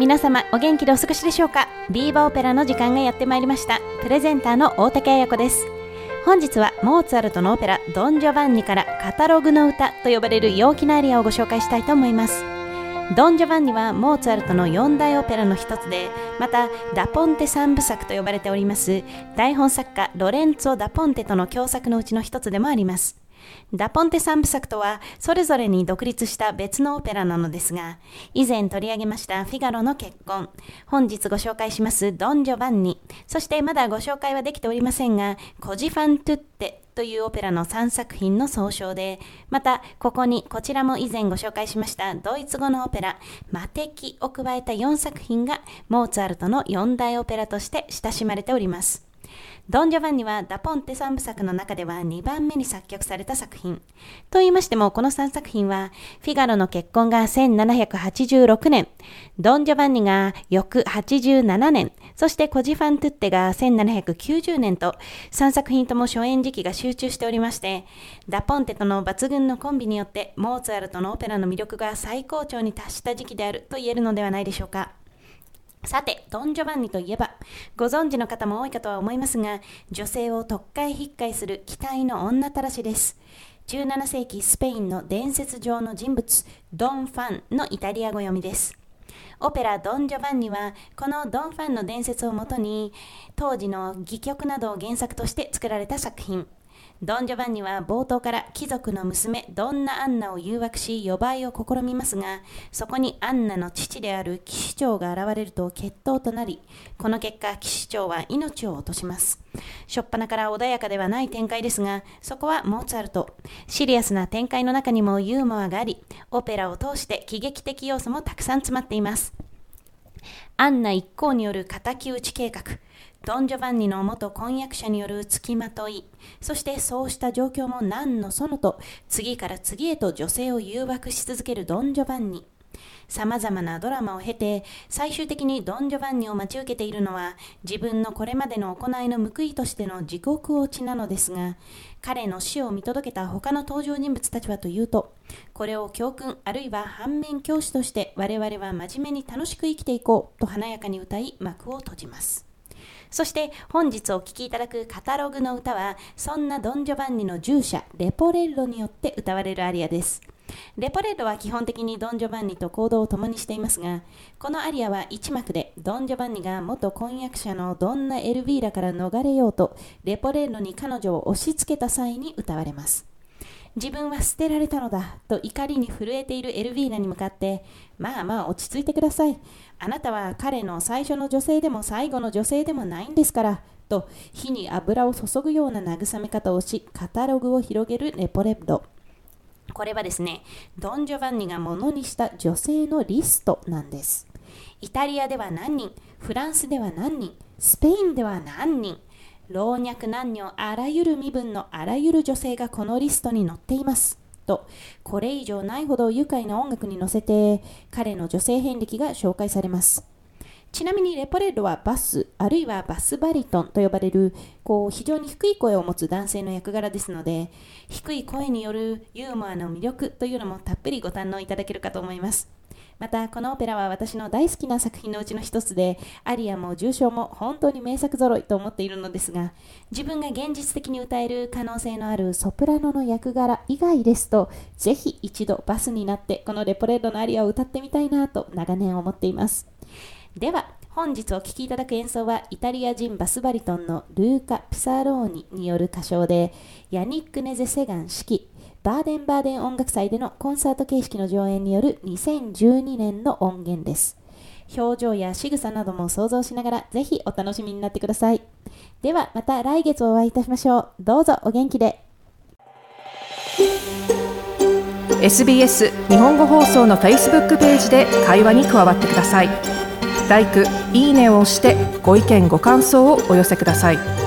皆様お元気でお過ごしでしょうか？ビーバオペラの時間がやってまいりました。プレゼンターの大竹彩子です。本日はモーツァルトのオペラドン・ジョバンニからカタログの歌と呼ばれる陽気なアリアをご紹介したいと思います。ドン・ジョバンニはモーツァルトの四大オペラの一つでまたダポンテ三部作と呼ばれております台本作家ロレンツォ・ダポンテとの共作のうちの一つでもあります。ダポンテ三部作とはそれぞれに独立した別のオペラなのですが以前取り上げましたフィガロの結婚。本日ご紹介しますドン・ジョバンニ。そしてまだご紹介はできておりませんがコジファン・トゥッテというオペラの3作品の総称でまたここにこちらも以前ご紹介しましたドイツ語のオペラマテキを加えた4作品がモーツァルトの4大オペラとして親しまれております。ドン・ジョバンニはダポンテ3部作の中では2番目に作曲された作品。と言いましても、この3作品は、フィガロの結婚が1786年、ドン・ジョバンニが翌87年、そしてコジファン・トゥッテが1790年と、3作品とも初演時期が集中しておりまして、ダポンテとの抜群のコンビによって、モーツァルトのオペラの魅力が最高潮に達した時期であると言えるのではないでしょうか。さて、ドン・ジョバンニといえば、ご存知の方も多いかとは思いますが、女性を特会引っかいする期待の女たらしです。17世紀スペインの伝説上の人物、ドン・ファンのイタリア語読みです。オペラドン・ジョバンニはこのドン・ファンの伝説をもとに当時の戯曲などを原作として作られた作品ドン・ジョバンニは冒頭から貴族の娘ドンナ・アンナを誘惑し予売を試みますがそこにアンナの父である騎士長が現れると決闘となりこの結果騎士長は命を落とします。初っ端から穏やかではない展開ですがそこはモーツァルト。シリアスな展開の中にもユーモアがありオペラを通して喜劇的要素もたくさん詰まっています。アンナ一行による敵討ち計画ドン・ジョバンニの元婚約者による付きまとい、そしてそうした状況も何のそのと、次から次へと女性を誘惑し続けるドン・ジョバンニ。様々なドラマを経て、最終的にドン・ジョバンニを待ち受けているのは、自分のこれまでの行いの報いとしての地獄落ちなのですが、彼の死を見届けた他の登場人物たちはというと、これを教訓あるいは反面教師として我々は真面目に楽しく生きていこうと華やかに歌い幕を閉じます。そして本日お聴きいただくカタログの歌はそんなドン・ジョバンニの従者レポレッロによって歌われるアリアです。レポレッロは基本的にドン・ジョバンニと行動を共にしていますが、このアリアは一幕でドン・ジョバンニが元婚約者のドンナ・エルビーラから逃れようとレポレッロに彼女を押し付けた際に歌われます。自分は捨てられたのだと怒りに震えているエルヴィーラに向かってまあまあ落ち着いてくださいあなたは彼の最初の女性でも最後の女性でもないんですからと火に油を注ぐような慰め方をしカタログを広げるレポレッドこれはですねドン・ジョバンニがものにした女性のリストなんですイタリアでは何人フランスでは何人スペインでは何人老若男女あらゆる身分のあらゆる女性がこのリストに載っています。と、これ以上ないほど愉快な音楽に乗せて、彼の女性遍歴が紹介されます。ちなみにレポレッドはバス、あるいはバスバリトンと呼ばれる、こう、非常に低い声を持つ男性の役柄ですので、低い声によるユーモアの魅力というのもたっぷりご堪能いただけるかと思います。またこのオペラは私の大好きな作品のうちの一つでアリアも重賞も本当に名作揃いと思っているのですが自分が現実的に歌える可能性のあるソプラノの役柄以外ですとぜひ一度バスになってこのレポレッドのアリアを歌ってみたいなと長年思っていますでは本日お聴きいただく演奏はイタリア人バスバリトンのルーカ・ピサローニによる歌唱でヤニック・ネゼ・セガン指揮バーデンバーデン音楽祭でのコンサート形式の上演による2012年の音源です。表情や仕草なども想像しながらぜひお楽しみになってくださいではまた来月お会いいたしましょうどうぞお元気で SBS 日本語放送の Facebook ページで会話に加わってください。LIKE、いいねを押してご意見ご感想をお寄せください。